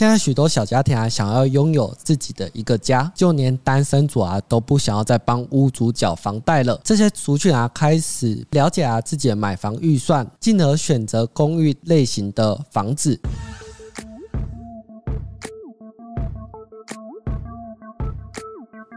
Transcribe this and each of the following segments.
现在许多小家庭啊，想要拥有自己的一个家，就连单身族啊都不想要再帮屋主缴房贷了。这些族群啊，开始了解啊自己的买房预算，进而选择公寓类型的房子。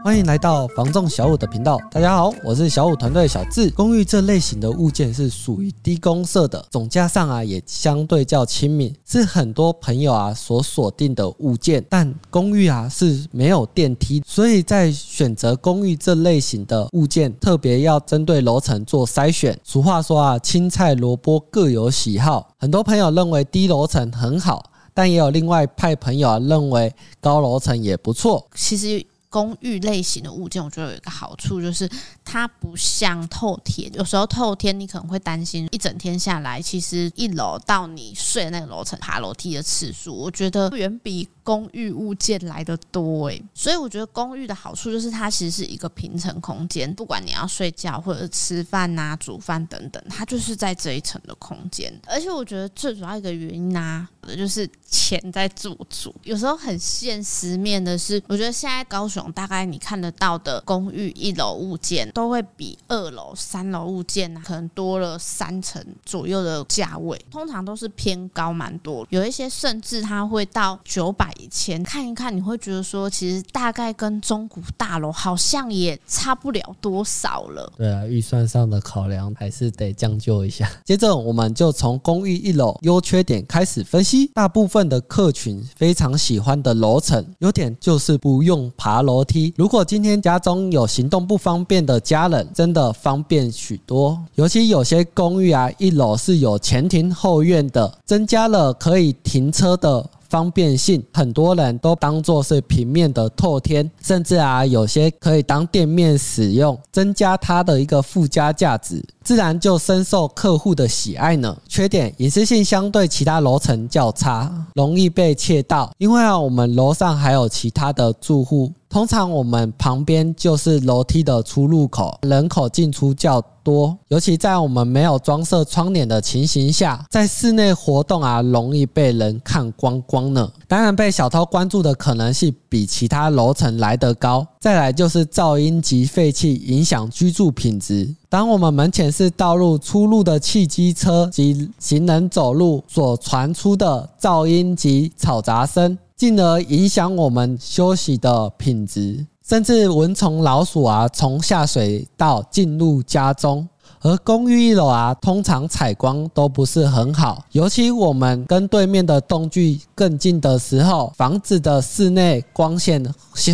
欢迎来到房仲小五的频道，大家好，我是小五团队小智。公寓这类型的物件是属于低公设的，总价上啊也相对较亲民，是很多朋友啊所锁定的物件。但公寓啊是没有电梯，所以在选择公寓这类型的物件，特别要针对楼层做筛选。俗话说啊，青菜萝卜各有喜好，很多朋友认为低楼层很好，但也有另外派朋友啊认为高楼层也不错。其实。公寓类型的物件，我觉得有一个好处就是它不像透天。有时候透天你可能会担心一整天下来，其实一楼到你睡的那个楼层爬楼梯的次数，我觉得远比公寓物件来的多诶。所以我觉得公寓的好处就是它其实是一个平层空间，不管你要睡觉或者是吃饭呐、煮饭等等，它就是在这一层的空间。而且我觉得最主要一个原因呢，就是钱在做主。有时候很现实面的是，我觉得现在高雄。大概你看得到的公寓一楼物件都会比二楼、三楼物件可能多了三成左右的价位，通常都是偏高蛮多，有一些甚至它会到九百以前。看一看，你会觉得说，其实大概跟中古大楼好像也差不了多少了。对啊，预算上的考量还是得将就一下。接着，我们就从公寓一楼优缺点开始分析。大部分的客群非常喜欢的楼层，优点就是不用爬。楼梯，如果今天家中有行动不方便的家人，真的方便许多。尤其有些公寓啊，一楼是有前庭后院的，增加了可以停车的方便性。很多人都当做是平面的拓天，甚至啊，有些可以当店面使用，增加它的一个附加价值。自然就深受客户的喜爱呢。缺点，隐私性相对其他楼层较差，容易被窃盗。因为啊，我们楼上还有其他的住户，通常我们旁边就是楼梯的出入口，人口进出较多。尤其在我们没有装设窗帘的情形下，在室内活动啊，容易被人看光光呢。当然，被小偷关注的可能性比其他楼层来得高。再来就是噪音及废气影响居住品质。当我们门前是道路出入的汽机车及行人走路所传出的噪音及嘈杂声，进而影响我们休息的品质，甚至蚊虫、老鼠啊从下水道进入家中。而公寓一楼啊，通常采光都不是很好，尤其我们跟对面的栋距更近的时候，房子的室内光线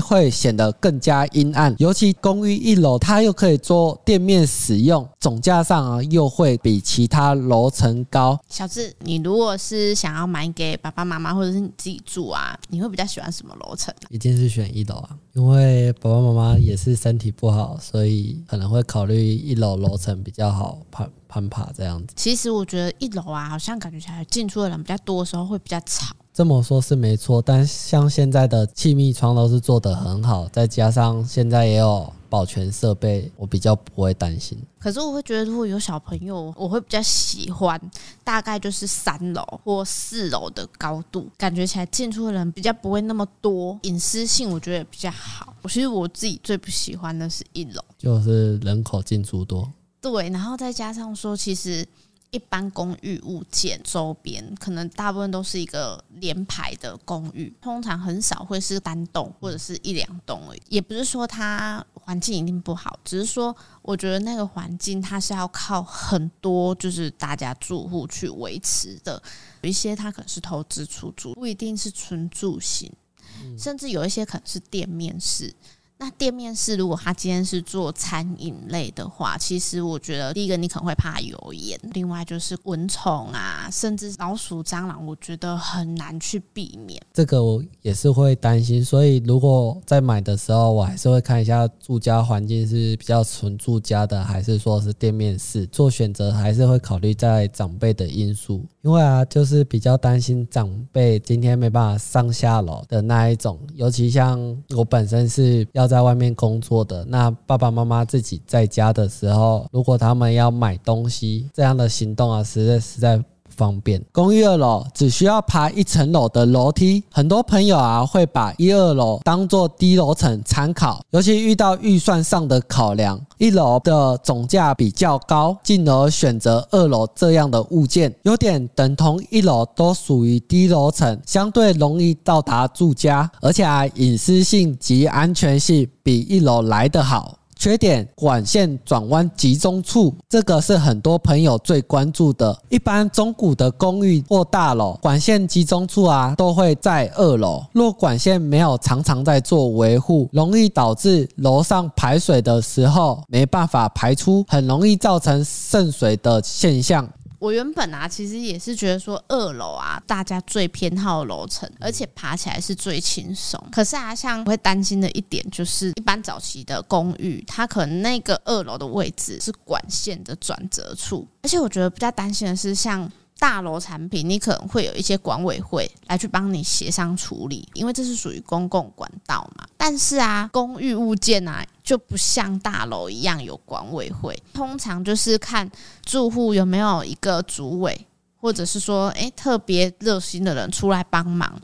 会显得更加阴暗。尤其公寓一楼，它又可以做店面使用，总价上啊又会比其他楼层高。小智，你如果是想要买给爸爸妈妈或者是你自己住啊，你会比较喜欢什么楼层？一定是选一楼啊，因为爸爸妈妈也是身体不好，所以可能会考虑一楼楼层比较。好攀攀爬这样子。其实我觉得一楼啊，好像感觉起来进出的人比较多的时候会比较吵。这么说是没错，但像现在的气密窗都是做得很好，再加上现在也有保全设备，我比较不会担心。可是我会觉得，如果有小朋友，我会比较喜欢大概就是三楼或四楼的高度，感觉起来进出的人比较不会那么多，隐私性我觉得也比较好。其实我自己最不喜欢的是一楼，就是人口进出多。对，然后再加上说，其实一般公寓物件周边，可能大部分都是一个连排的公寓，通常很少会是单栋或者是一两栋而已。也不是说它环境一定不好，只是说我觉得那个环境它是要靠很多就是大家住户去维持的，有一些它可能是投资出租，不一定是纯住型，甚至有一些可能是店面式。那店面是，如果他今天是做餐饮类的话，其实我觉得第一个你可能会怕油烟，另外就是蚊虫啊，甚至老鼠、蟑螂，我觉得很难去避免。这个我也是会担心，所以如果在买的时候，我还是会看一下住家环境是比较纯住家的，还是说是店面式。做选择还是会考虑在长辈的因素，因为啊，就是比较担心长辈今天没办法上下楼的那一种，尤其像我本身是要。在外面工作的那爸爸妈妈自己在家的时候，如果他们要买东西，这样的行动啊，实在实在方便。公寓二楼只需要爬一层楼的楼梯，很多朋友啊会把一二楼当做低楼层参考，尤其遇到预算上的考量，一楼的总价比较高，进而选择二楼这样的物件。优点等同一楼都属于低楼层，相对容易到达住家，而且啊隐私性及安全性比一楼来得好。缺点，管线转弯集中处，这个是很多朋友最关注的。一般中古的公寓或大楼，管线集中处啊，都会在二楼。若管线没有常常在做维护，容易导致楼上排水的时候没办法排出，很容易造成渗水的现象。我原本啊，其实也是觉得说二楼啊，大家最偏好的楼层，而且爬起来是最轻松。可是啊，像会担心的一点就是，一般早期的公寓，它可能那个二楼的位置是管线的转折处，而且我觉得比较担心的是像。大楼产品，你可能会有一些管委会来去帮你协商处理，因为这是属于公共管道嘛。但是啊，公寓物件啊就不像大楼一样有管委会，通常就是看住户有没有一个主委，或者是说，诶特别热心的人出来帮忙，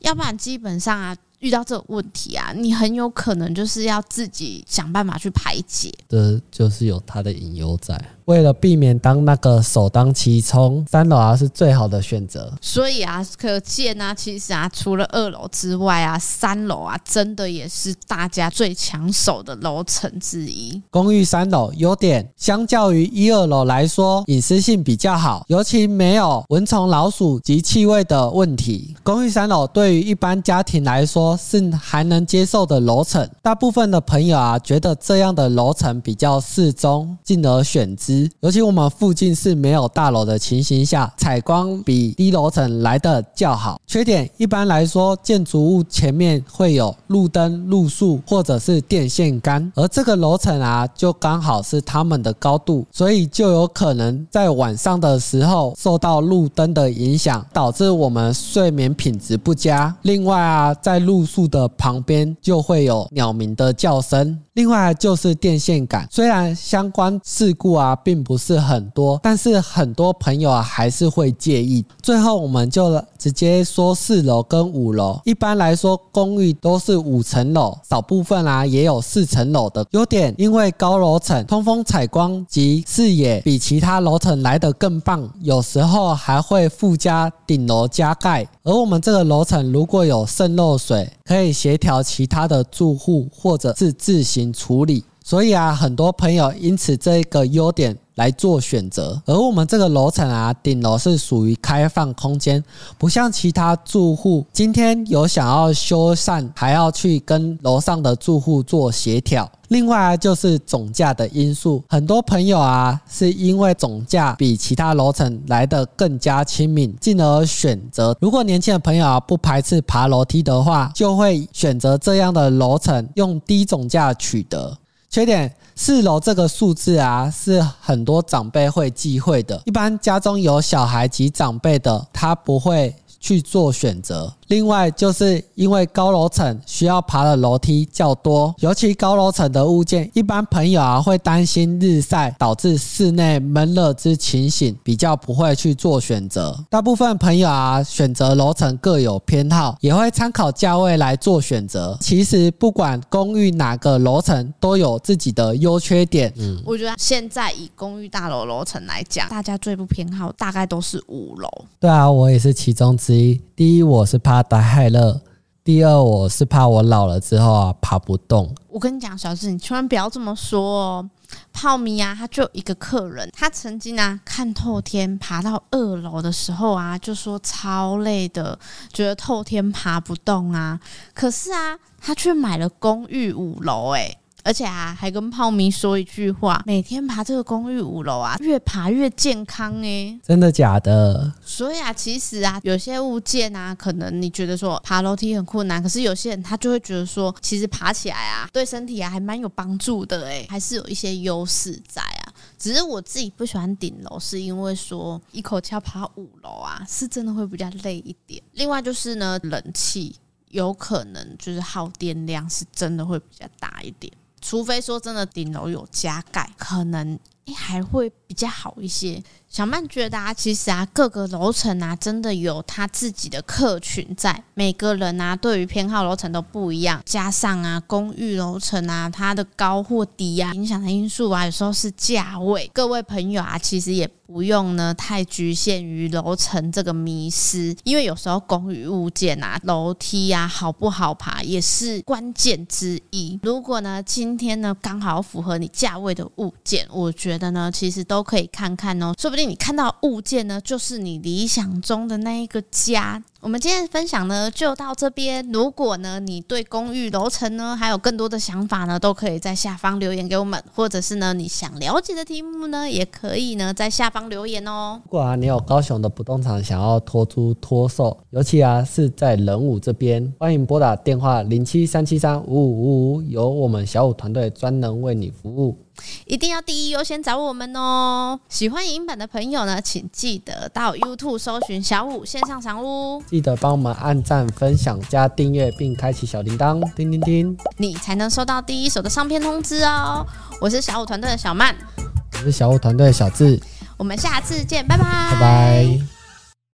要不然基本上啊。遇到这个问题啊，你很有可能就是要自己想办法去排解，这就是有他的隐忧在。为了避免当那个首当其冲，三楼啊是最好的选择。所以啊，可见啊，其实啊，除了二楼之外啊，三楼啊，真的也是大家最抢手的楼层之一。公寓三楼优点，相较于一二楼来说，隐私性比较好，尤其没有蚊虫、老鼠及气味的问题。公寓三楼对于一般家庭来说，是还能接受的楼层，大部分的朋友啊觉得这样的楼层比较适中，进而选之。尤其我们附近是没有大楼的情形下，采光比低楼层来得较好。缺点一般来说，建筑物前面会有路灯、路树或者是电线杆，而这个楼层啊就刚好是它们的高度，所以就有可能在晚上的时候受到路灯的影响，导致我们睡眠品质不佳。另外啊，在路树的旁边就会有鸟鸣的叫声，另外就是电线杆，虽然相关事故啊并不是很多，但是很多朋友啊还是会介意。最后我们就直接说四楼跟五楼，一般来说公寓都是五层楼，少部分啊也有四层楼的。优点，因为高楼层通风采光及视野比其他楼层来得更棒，有时候还会附加顶楼加盖。而我们这个楼层如果有渗漏水，可以协调其他的住户，或者是自行处理。所以啊，很多朋友因此这个优点来做选择。而我们这个楼层啊，顶楼是属于开放空间，不像其他住户，今天有想要修缮，还要去跟楼上的住户做协调。另外，就是总价的因素，很多朋友啊，是因为总价比其他楼层来得更加亲民，进而选择。如果年轻的朋友啊，不排斥爬楼梯的话，就会选择这样的楼层，用低总价取得。缺点，四楼这个数字啊，是很多长辈会忌讳的。一般家中有小孩及长辈的，他不会去做选择。另外，就是因为高楼层需要爬的楼梯较多，尤其高楼层的物件，一般朋友啊会担心日晒导致室内闷热之情形，比较不会去做选择。大部分朋友啊选择楼层各有偏好，也会参考价位来做选择。其实不管公寓哪个楼层，都有自己的优缺点。嗯，我觉得现在以公寓大楼楼层来讲，大家最不偏好大概都是五楼。对啊，我也是其中之一。第一，我是怕。大害乐。第二，我是怕我老了之后啊爬不动。我跟你讲，小志，你千万不要这么说哦。泡米啊，他就一个客人，他曾经啊看透天爬到二楼的时候啊，就说超累的，觉得透天爬不动啊。可是啊，他却买了公寓五楼，诶。而且啊，还跟泡米说一句话：每天爬这个公寓五楼啊，越爬越健康诶。真的假的？所以啊，其实啊，有些物件啊，可能你觉得说爬楼梯很困难，可是有些人他就会觉得说，其实爬起来啊，对身体啊还蛮有帮助的诶，还是有一些优势在啊。只是我自己不喜欢顶楼，是因为说一口气要爬五楼啊，是真的会比较累一点。另外就是呢，冷气有可能就是耗电量是真的会比较大一点。除非说真的顶楼有加盖，可能还会比较好一些。小曼觉得啊，其实啊，各个楼层啊，真的有他自己的客群在。每个人啊，对于偏好楼层都不一样。加上啊，公寓楼层啊，它的高或低啊，影响的因素啊，有时候是价位。各位朋友啊，其实也不用呢太局限于楼层这个迷失，因为有时候公寓物件啊，楼梯啊，好不好爬也是关键之一。如果呢，今天呢刚好符合你价位的物件，我觉得呢，其实都可以看看哦，说不定。你看到物件呢，就是你理想中的那一个家。我们今天的分享呢，就到这边。如果呢，你对公寓楼层呢，还有更多的想法呢，都可以在下方留言给我们，或者是呢，你想了解的题目呢，也可以呢，在下方留言哦。如果啊，你有高雄的不动产想要托租托售，尤其啊是在仁武这边，欢迎拨打电话零七三七三五五五五，由我们小五团队专人为你服务。一定要第一优先找我们哦！喜欢影版的朋友呢，请记得到 YouTube 搜寻小五线上赏屋，记得帮我们按赞、分享、加订阅，并开启小铃铛，叮叮叮，你才能收到第一手的上片通知哦！我是小五团队的小曼，我是小五团队的小智，我们下次见，拜拜，拜拜。